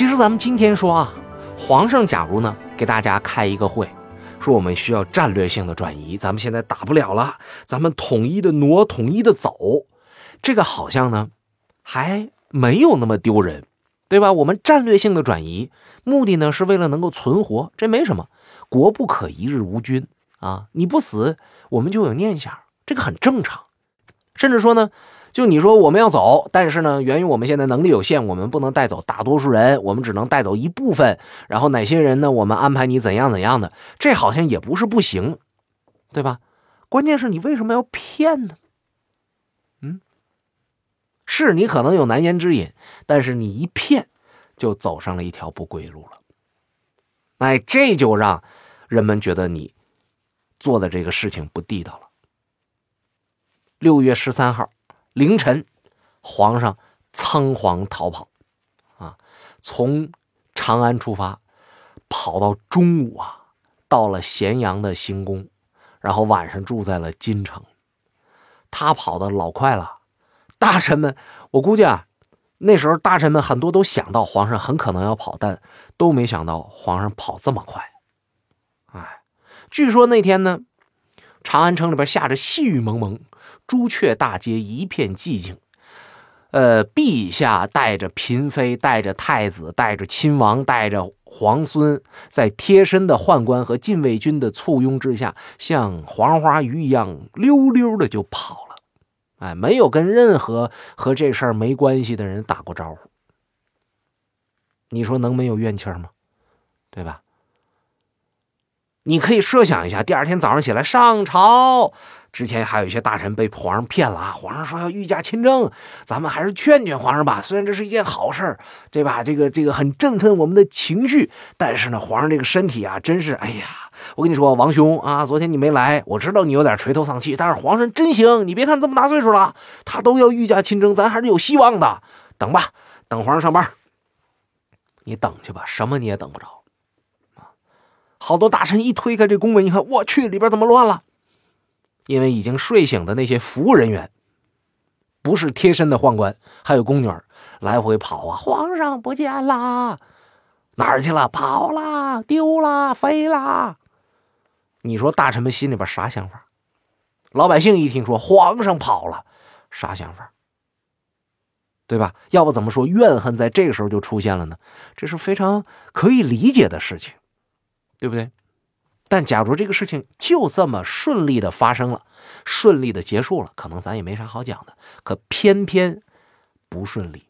其实咱们今天说啊，皇上假如呢给大家开一个会，说我们需要战略性的转移，咱们现在打不了了，咱们统一的挪，统一的走，这个好像呢还没有那么丢人，对吧？我们战略性的转移，目的呢是为了能够存活，这没什么。国不可一日无君啊！你不死，我们就有念想，这个很正常。甚至说呢，就你说我们要走，但是呢，源于我们现在能力有限，我们不能带走大多数人，我们只能带走一部分。然后哪些人呢？我们安排你怎样怎样的，这好像也不是不行，对吧？关键是你为什么要骗呢？嗯，是你可能有难言之隐，但是你一骗，就走上了一条不归路了。哎，这就让。人们觉得你做的这个事情不地道了。六月十三号凌晨，皇上仓皇逃跑，啊，从长安出发，跑到中午啊，到了咸阳的行宫，然后晚上住在了京城。他跑的老快了，大臣们，我估计啊，那时候大臣们很多都想到皇上很可能要跑，但都没想到皇上跑这么快。哎，据说那天呢，长安城里边下着细雨蒙蒙，朱雀大街一片寂静。呃，陛下带着嫔妃，带着太子，带着亲王，带着皇孙，在贴身的宦官和禁卫军的簇拥之下，像黄花鱼一样溜溜的就跑了。哎，没有跟任何和这事儿没关系的人打过招呼。你说能没有怨气吗？对吧？你可以设想一下，第二天早上起来上朝之前，还有一些大臣被皇上骗了啊！皇上说要御驾亲征，咱们还是劝劝皇上吧。虽然这是一件好事对吧？这个这个很振奋我们的情绪，但是呢，皇上这个身体啊，真是哎呀！我跟你说，王兄啊，昨天你没来，我知道你有点垂头丧气，但是皇上真行，你别看这么大岁数了，他都要御驾亲征，咱还是有希望的。等吧，等皇上上班，你等去吧，什么你也等不着。好多大臣一推开这宫门，一看，我去，里边怎么乱了？因为已经睡醒的那些服务人员，不是贴身的宦官，还有宫女儿来回跑啊！皇上不见了，哪儿去了？跑了，丢了，飞了。你说大臣们心里边啥想法？老百姓一听说皇上跑了，啥想法？对吧？要不怎么说怨恨在这个时候就出现了呢？这是非常可以理解的事情。对不对？但假如这个事情就这么顺利的发生了，顺利的结束了，可能咱也没啥好讲的。可偏偏不顺利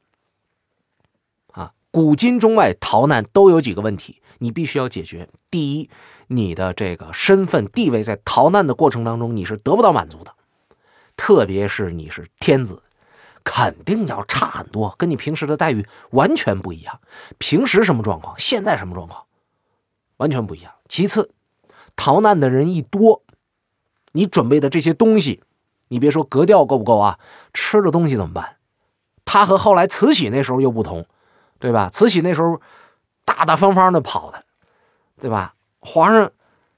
啊！古今中外逃难都有几个问题，你必须要解决。第一，你的这个身份地位在逃难的过程当中你是得不到满足的，特别是你是天子，肯定要差很多，跟你平时的待遇完全不一样。平时什么状况？现在什么状况？完全不一样。其次，逃难的人一多，你准备的这些东西，你别说格调够不够啊，吃的东西怎么办？他和后来慈禧那时候又不同，对吧？慈禧那时候大大方方的跑的，对吧？皇上，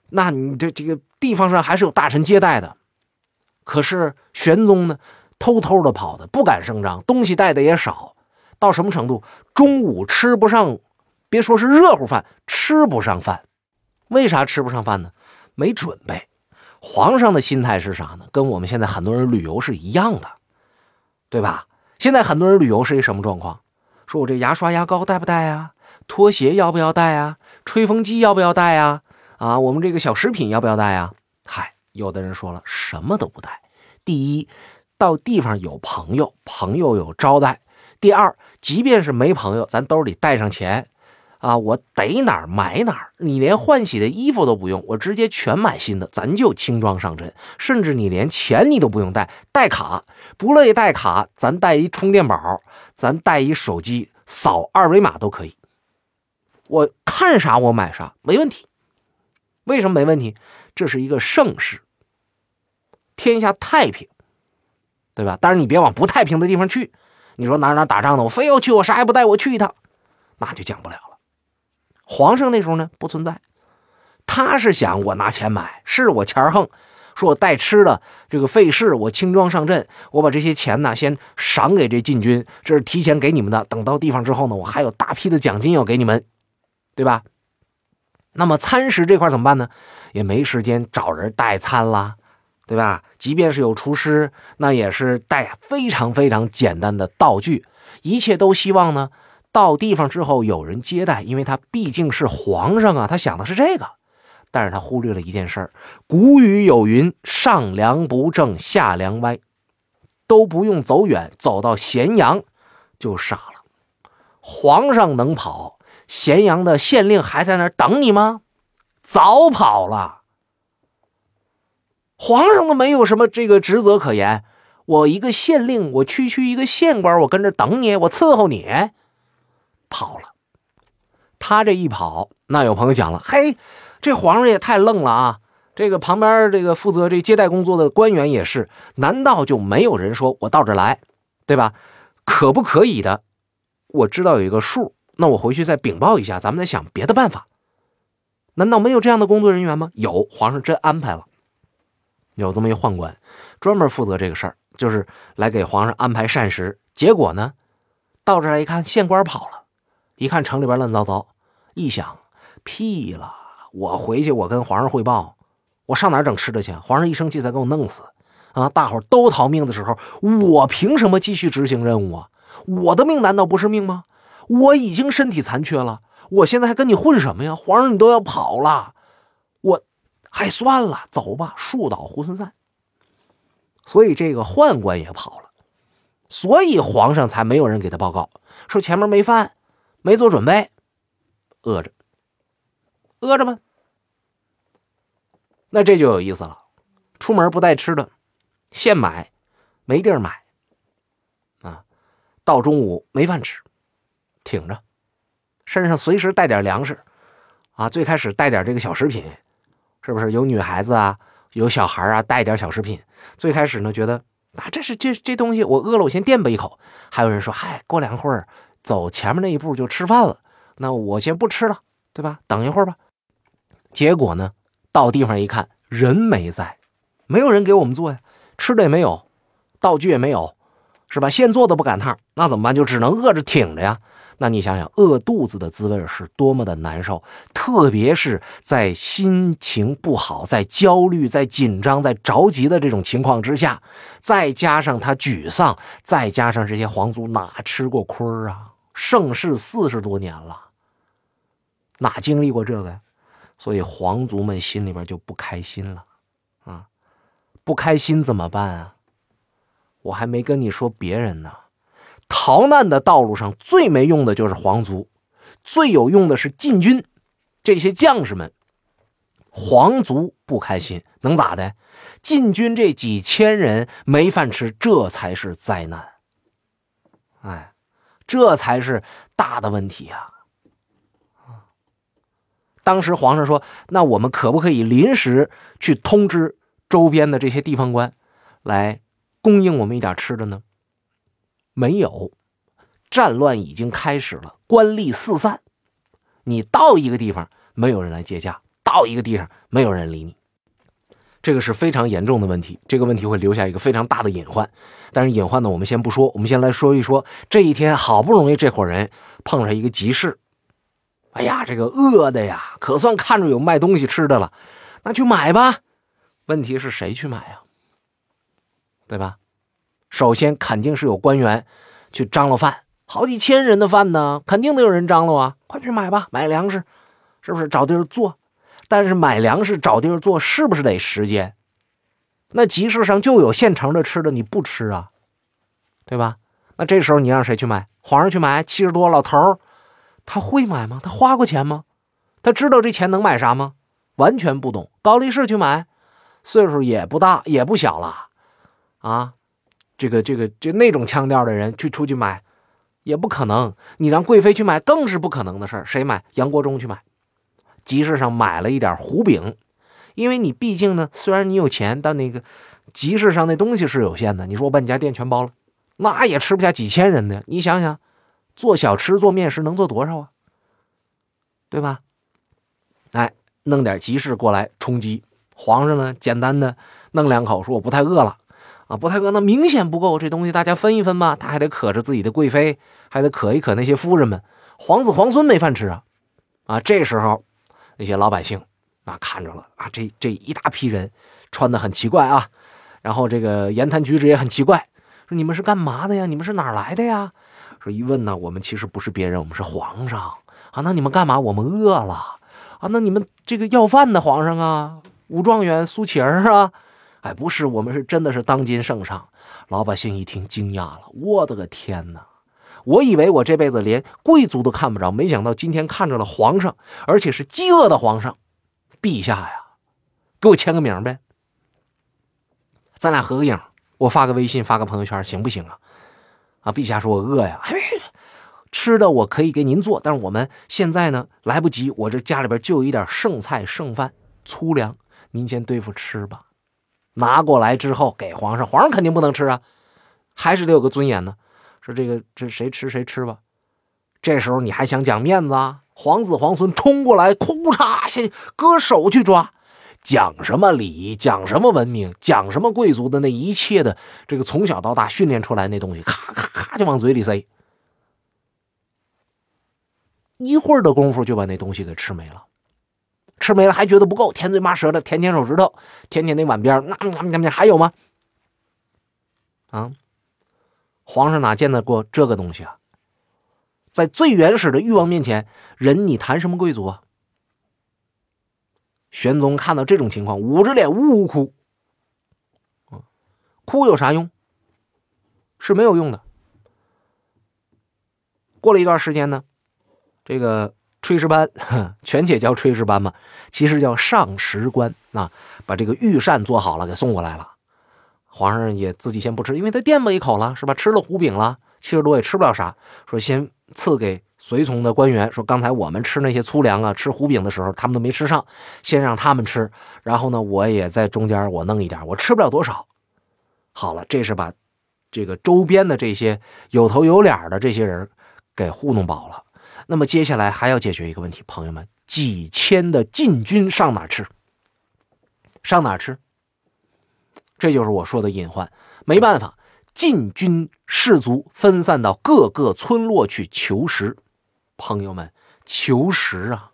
那你这这个地方上还是有大臣接待的。可是玄宗呢，偷偷的跑的，不敢声张，东西带的也少，到什么程度？中午吃不上。别说是热乎饭，吃不上饭，为啥吃不上饭呢？没准备。皇上的心态是啥呢？跟我们现在很多人旅游是一样的，对吧？现在很多人旅游是一什么状况？说我这牙刷牙膏带不带啊？拖鞋要不要带啊？吹风机要不要带啊？啊，我们这个小食品要不要带啊？嗨，有的人说了，什么都不带。第一，到地方有朋友，朋友有招待；第二，即便是没朋友，咱兜里带上钱。啊，我逮哪儿买哪儿，你连换洗的衣服都不用，我直接全买新的，咱就轻装上阵。甚至你连钱你都不用带，带卡不乐意带卡，咱带一充电宝，咱带一手机，扫二维码都可以。我看啥我买啥，没问题。为什么没问题？这是一个盛世，天下太平，对吧？但是你别往不太平的地方去。你说哪哪打仗呢？我非要去，我啥也不带，我去一趟，那就讲不了了。皇上那时候呢不存在，他是想我拿钱买，是我钱横，说我带吃的，这个费事，我轻装上阵，我把这些钱呢先赏给这禁军，这是提前给你们的。等到地方之后呢，我还有大批的奖金要给你们，对吧？那么餐食这块怎么办呢？也没时间找人代餐啦，对吧？即便是有厨师，那也是带非常非常简单的道具，一切都希望呢，到地方之后有人接待，因为他毕竟是皇上啊，他想的是这个。但是他忽略了一件事儿，古语有云：“上梁不正下梁歪”，都不用走远，走到咸阳就傻了。皇上能跑，咸阳的县令还在那儿等你吗？早跑了。皇上都没有什么这个职责可言，我一个县令，我区区一个县官，我跟着等你，我伺候你，跑了。他这一跑，那有朋友讲了，嘿。这皇上也太愣了啊！这个旁边这个负责这接待工作的官员也是，难道就没有人说我到这来，对吧？可不可以的？我知道有一个数，那我回去再禀报一下，咱们再想别的办法。难道没有这样的工作人员吗？有，皇上真安排了，有这么一宦官，专门负责这个事儿，就是来给皇上安排膳食。结果呢，到这来一看，县官跑了，一看城里边乱糟糟，一想，屁了。我回去，我跟皇上汇报，我上哪整吃的去？皇上一生气，再给我弄死啊！大伙都逃命的时候，我凭什么继续执行任务啊？我的命难道不是命吗？我已经身体残缺了，我现在还跟你混什么呀？皇上，你都要跑了，我还算了，走吧，树倒猢狲散。所以这个宦官也跑了，所以皇上才没有人给他报告，说前面没饭，没做准备，饿着。饿着吗？那这就有意思了。出门不带吃的，现买，没地儿买，啊，到中午没饭吃，挺着，身上随时带点粮食，啊，最开始带点这个小食品，是不是？有女孩子啊，有小孩啊，带点小食品。最开始呢，觉得啊，这是这这东西，我饿了，我先垫吧一口。还有人说，嗨，过两会儿走前面那一步就吃饭了，那我先不吃了，对吧？等一会儿吧。结果呢？到地方一看，人没在，没有人给我们做呀，吃的也没有，道具也没有，是吧？现做都不赶趟，那怎么办？就只能饿着挺着呀。那你想想，饿肚子的滋味是多么的难受，特别是在心情不好、在焦虑、在紧张、在着急的这种情况之下，再加上他沮丧，再加上这些皇族哪吃过亏啊？盛世四十多年了，哪经历过这个呀？所以皇族们心里边就不开心了，啊，不开心怎么办啊？我还没跟你说别人呢。逃难的道路上最没用的就是皇族，最有用的是禁军，这些将士们。皇族不开心能咋的？禁军这几千人没饭吃，这才是灾难。哎，这才是大的问题呀。啊当时皇上说：“那我们可不可以临时去通知周边的这些地方官，来供应我们一点吃的呢？”没有，战乱已经开始了，官吏四散。你到一个地方，没有人来接驾；到一个地方，没有人理你。这个是非常严重的问题，这个问题会留下一个非常大的隐患。但是隐患呢，我们先不说，我们先来说一说这一天，好不容易这伙人碰上一个急事。哎呀，这个饿的呀，可算看着有卖东西吃的了，那去买吧。问题是谁去买呀？对吧？首先肯定是有官员去张罗饭，好几千人的饭呢，肯定得有人张罗啊。快去买吧，买粮食，是不是找地儿做？但是买粮食找地儿做，是不是得时间？那集市上就有现成的吃的，你不吃啊？对吧？那这时候你让谁去买？皇上去买？七十多老头儿。他会买吗？他花过钱吗？他知道这钱能买啥吗？完全不懂。高力士去买，岁数也不大，也不小了，啊，这个这个这那种腔调的人去出去买，也不可能。你让贵妃去买，更是不可能的事儿。谁买？杨国忠去买，集市上买了一点糊饼，因为你毕竟呢，虽然你有钱，但那个集市上那东西是有限的。你说我把你家店全包了，那也吃不下几千人的。你想想。做小吃、做面食能做多少啊？对吧？哎，弄点集市过来充饥。皇上呢，简单的弄两口，说我不太饿了啊，不太饿，那明显不够，这东西大家分一分吧。他还得可着自己的贵妃，还得可一可那些夫人们，皇子皇孙没饭吃啊啊！这时候那些老百姓啊看着了啊，这这一大批人穿的很奇怪啊，然后这个言谈举止也很奇怪，说你们是干嘛的呀？你们是哪来的呀？说一问呢，我们其实不是别人，我们是皇上啊。那你们干嘛？我们饿了啊。那你们这个要饭的皇上啊？武状元苏乞儿啊，哎，不是，我们是真的是当今圣上。老百姓一听惊讶了，我的个天哪！我以为我这辈子连贵族都看不着，没想到今天看着了皇上，而且是饥饿的皇上。陛下呀，给我签个名呗，咱俩合个影，我发个微信，发个朋友圈，行不行啊？啊，陛下说我饿呀，哎，吃的我可以给您做，但是我们现在呢来不及，我这家里边就有一点剩菜剩饭粗粮。您先对付吃吧，拿过来之后给皇上，皇上肯定不能吃啊，还是得有个尊严呢。说这个这谁吃谁吃吧。这时候你还想讲面子啊？皇子皇孙冲过来，哭嚓，先割手去抓，讲什么礼仪，讲什么文明，讲什么贵族的那一切的这个从小到大训练出来那东西，咔咔咔就往嘴里塞，一会儿的功夫就把那东西给吃没了。吃没了还觉得不够，舔嘴骂舌的舔舔手指头，舔舔那碗边那那那那还有吗？啊，皇上哪见得过这个东西啊？在最原始的欲望面前，人你谈什么贵族啊？玄宗看到这种情况，捂着脸呜呜哭。哭有啥用？是没有用的。过了一段时间呢，这个。炊事班，全且叫炊事班嘛，其实叫上食官啊。把这个御膳做好了，给送过来了。皇上也自己先不吃，因为他垫吧一口了，是吧？吃了糊饼了，七十多也吃不了啥。说先赐给随从的官员，说刚才我们吃那些粗粮啊，吃糊饼的时候，他们都没吃上，先让他们吃。然后呢，我也在中间我弄一点，我吃不了多少。好了，这是把这个周边的这些有头有脸的这些人给糊弄饱了。那么接下来还要解决一个问题，朋友们，几千的禁军上哪吃？上哪吃？这就是我说的隐患。没办法，禁军士卒分散到各个村落去求食。朋友们，求食啊！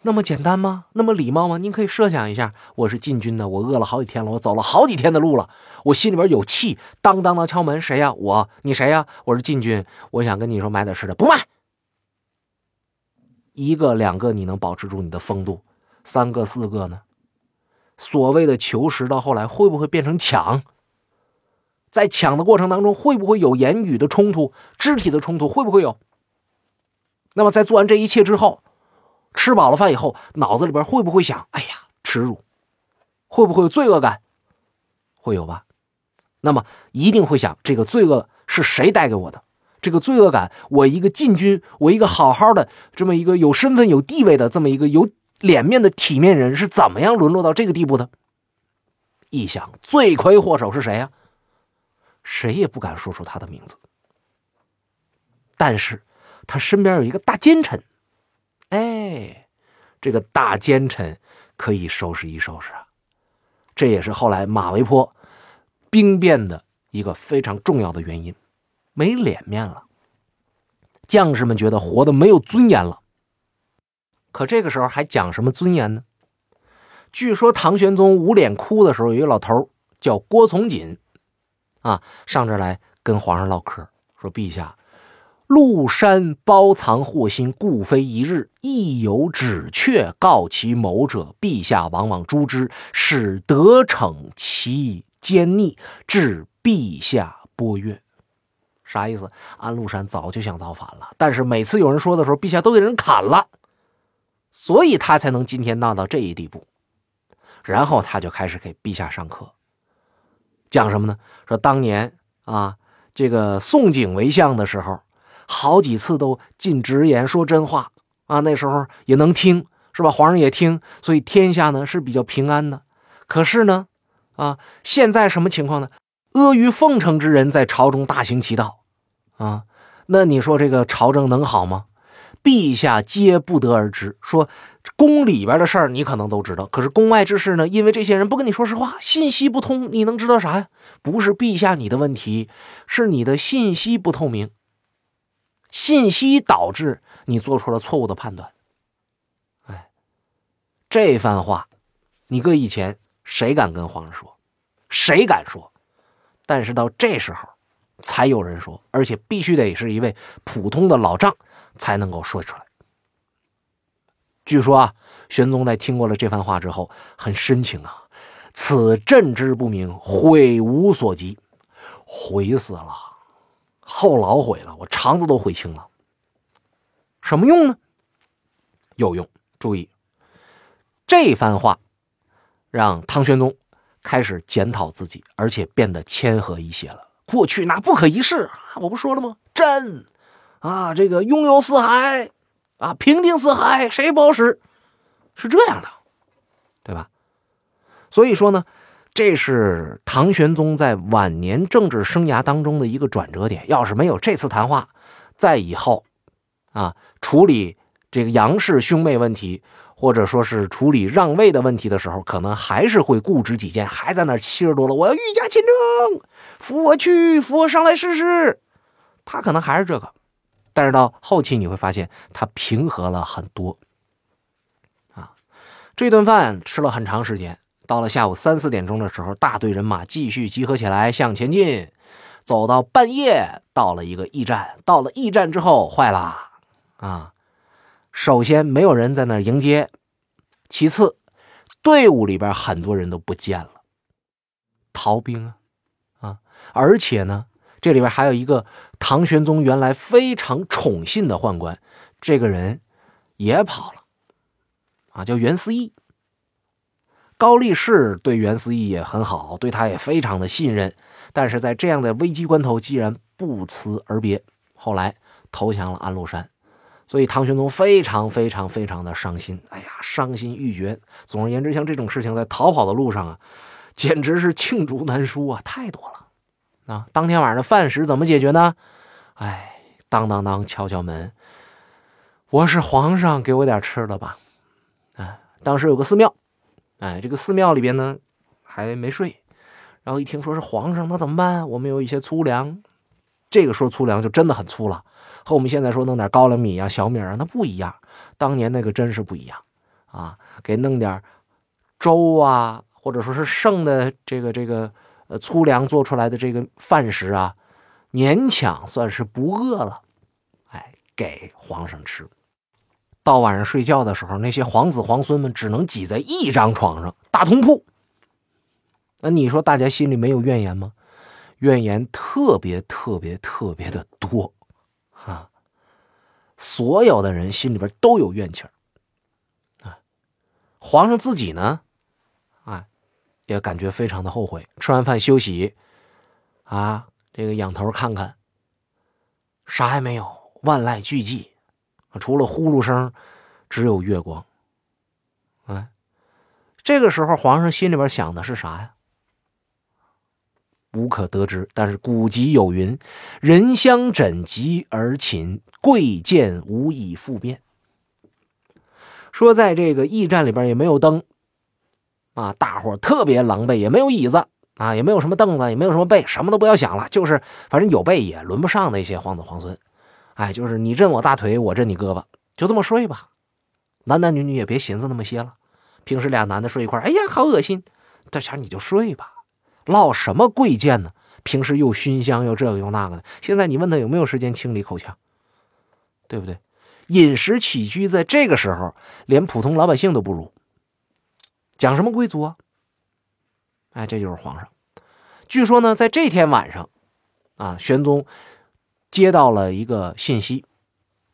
那么简单吗？那么礼貌吗？您可以设想一下，我是禁军的，我饿了好几天了，我走了好几天的路了，我心里边有气，当当当敲门，谁呀？我，你谁呀？我是禁军，我想跟你说买点吃的，不卖。一个两个你能保持住你的风度，三个四个呢？所谓的求食到后来会不会变成抢？在抢的过程当中会不会有言语的冲突、肢体的冲突？会不会有？那么在做完这一切之后。吃饱了饭以后，脑子里边会不会想：“哎呀，耻辱！”会不会有罪恶感？会有吧。那么一定会想：这个罪恶是谁带给我的？这个罪恶感，我一个禁军，我一个好好的这么一个有身份、有地位的这么一个有脸面的体面人，是怎么样沦落到这个地步的？一想，罪魁祸首是谁呀？谁也不敢说出他的名字。但是他身边有一个大奸臣。哎，这个大奸臣可以收拾一收拾啊！这也是后来马嵬坡兵变的一个非常重要的原因，没脸面了，将士们觉得活的没有尊严了。可这个时候还讲什么尊严呢？据说唐玄宗捂脸哭的时候，有一个老头叫郭从锦，啊，上这来跟皇上唠嗑，说：“陛下。”陆山包藏祸心，故非一日。亦有指却告其谋者，陛下往往诛之，使得逞其奸逆，致陛下波悦。啥意思？安禄山早就想造反了，但是每次有人说的时候，陛下都给人砍了，所以他才能今天闹到这一地步。然后他就开始给陛下上课，讲什么呢？说当年啊，这个宋璟为相的时候。好几次都进直言说真话啊，那时候也能听，是吧？皇上也听，所以天下呢是比较平安的。可是呢，啊，现在什么情况呢？阿谀奉承之人在朝中大行其道，啊，那你说这个朝政能好吗？陛下皆不得而知。说宫里边的事儿你可能都知道，可是宫外之事呢？因为这些人不跟你说实话，信息不通，你能知道啥呀？不是陛下你的问题，是你的信息不透明，信息导致你做出了错误的判断。哎，这番话，你搁以前谁敢跟皇上说？谁敢说？但是到这时候。才有人说，而且必须得是一位普通的老丈才能够说出来。据说啊，玄宗在听过了这番话之后，很深情啊，此朕之不明，悔无所及，悔死了，后老悔了，我肠子都悔青了。什么用呢？有用。注意，这番话让唐玄宗开始检讨自己，而且变得谦和一些了。过去那不可一世，我不说了吗？朕啊，这个拥有四海啊，平定四海，谁不好使？是这样的，对吧？所以说呢，这是唐玄宗在晚年政治生涯当中的一个转折点。要是没有这次谈话，在以后啊，处理这个杨氏兄妹问题。或者说是处理让位的问题的时候，可能还是会固执己见，还在那七十多了，我要御驾亲征，扶我去，扶我上来试试。他可能还是这个，但是到后期你会发现他平和了很多。啊，这顿饭吃了很长时间，到了下午三四点钟的时候，大队人马继续集合起来向前进，走到半夜，到了一个驿站。到了驿站之后，坏了啊！首先，没有人在那迎接；其次，队伍里边很多人都不见了，逃兵啊啊！而且呢，这里边还有一个唐玄宗原来非常宠信的宦官，这个人也跑了啊，叫袁思义。高力士对袁思义也很好，对他也非常的信任，但是在这样的危机关头，既然不辞而别，后来投降了安禄山。所以唐玄宗非常非常非常的伤心，哎呀，伤心欲绝。总而言之，像这种事情在逃跑的路上啊，简直是罄竹难书啊，太多了。啊，当天晚上的饭食怎么解决呢？哎，当当当，敲敲门，我是皇上，给我点吃的吧。哎，当时有个寺庙，哎，这个寺庙里边呢还没睡，然后一听说是皇上，那怎么办？我们有一些粗粮，这个说粗粮就真的很粗了。和我们现在说弄点高粱米啊、小米啊，那不一样。当年那个真是不一样啊！给弄点粥啊，或者说是剩的这个这个呃粗粮做出来的这个饭食啊，勉强算是不饿了。哎，给皇上吃。到晚上睡觉的时候，那些皇子皇孙们只能挤在一张床上，大通铺。那你说大家心里没有怨言吗？怨言特别特别特别的多。啊！所有的人心里边都有怨气儿啊。皇上自己呢，也感觉非常的后悔。吃完饭休息，啊，这个仰头看看，啥也没有，万籁俱寂，除了呼噜声，只有月光。哎，这个时候皇上心里边想的是啥呀？无可得知，但是古籍有云：“人相枕疾而寝，贵贱无以复变。”说在这个驿站里边也没有灯啊，大伙特别狼狈，也没有椅子啊，也没有什么凳子，也没有什么被，什么都不要想了，就是反正有被也轮不上那些皇子皇孙。哎，就是你震我大腿，我震你胳膊，就这么睡吧。男男女女也别寻思那么些了。平时俩男的睡一块哎呀，好恶心。这前你就睡吧。唠什么贵贱呢？平时又熏香又这个又那个的，现在你问他有没有时间清理口腔，对不对？饮食起居在这个时候连普通老百姓都不如，讲什么贵族啊？哎，这就是皇上。据说呢，在这天晚上，啊，玄宗接到了一个信息，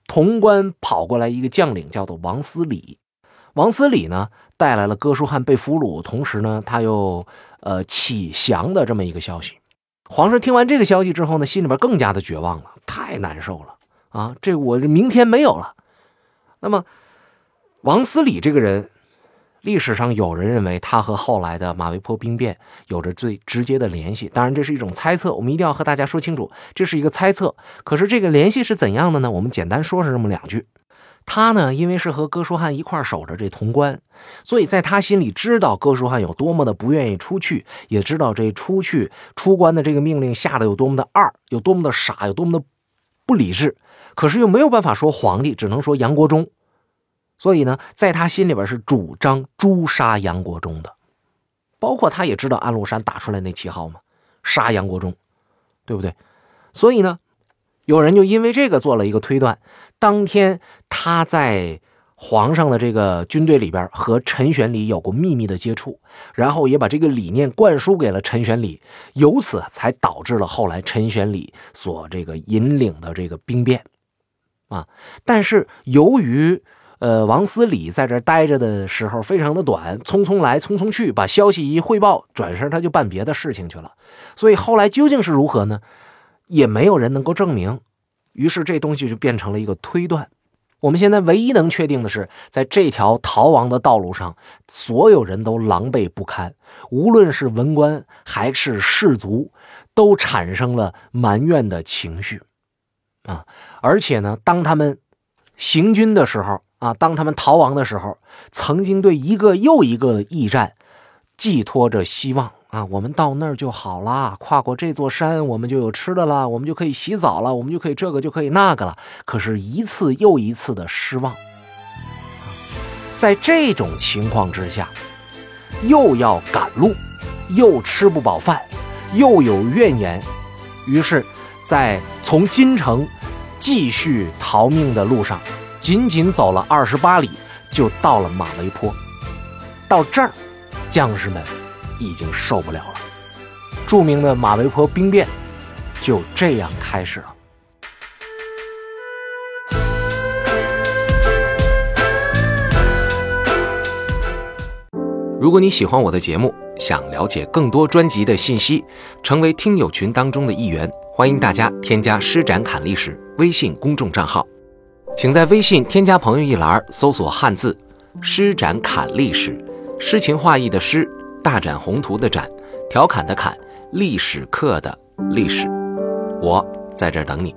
潼关跑过来一个将领，叫做王思礼。王思礼呢，带来了哥舒翰被俘虏，同时呢，他又呃启降的这么一个消息。皇上听完这个消息之后呢，心里边更加的绝望了，太难受了啊！这我这明天没有了。那么，王思礼这个人，历史上有人认为他和后来的马嵬坡兵变有着最直接的联系，当然这是一种猜测，我们一定要和大家说清楚，这是一个猜测。可是这个联系是怎样的呢？我们简单说是这么两句。他呢，因为是和哥舒翰一块守着这潼关，所以在他心里知道哥舒翰有多么的不愿意出去，也知道这出去出关的这个命令下的有多么的二，有多么的傻，有多么的不理智。可是又没有办法说皇帝，只能说杨国忠。所以呢，在他心里边是主张诛杀杨国忠的。包括他也知道安禄山打出来那旗号嘛，杀杨国忠，对不对？所以呢。有人就因为这个做了一个推断，当天他在皇上的这个军队里边和陈玄礼有过秘密的接触，然后也把这个理念灌输给了陈玄礼，由此才导致了后来陈玄礼所这个引领的这个兵变，啊！但是由于呃王思礼在这待着的时候非常的短，匆匆来匆匆去，把消息一汇报，转身他就办别的事情去了，所以后来究竟是如何呢？也没有人能够证明，于是这东西就变成了一个推断。我们现在唯一能确定的是，在这条逃亡的道路上，所有人都狼狈不堪，无论是文官还是士卒，都产生了埋怨的情绪啊！而且呢，当他们行军的时候啊，当他们逃亡的时候，曾经对一个又一个驿站寄托着希望。啊，我们到那儿就好了，跨过这座山，我们就有吃的了，我们就可以洗澡了，我们就可以这个就可以那个了。可是，一次又一次的失望。在这种情况之下，又要赶路，又吃不饱饭，又有怨言，于是，在从京城继续逃命的路上，仅仅走了二十八里，就到了马嵬坡。到这儿，将士们。已经受不了了，著名的马嵬坡兵变就这样开始了。如果你喜欢我的节目，想了解更多专辑的信息，成为听友群当中的一员，欢迎大家添加“施展侃历史”微信公众账号，请在微信添加朋友一栏搜索汉字“诗展侃历史”，诗情画意的诗。大展宏图的展，调侃的侃，历史课的历史，我在这儿等你。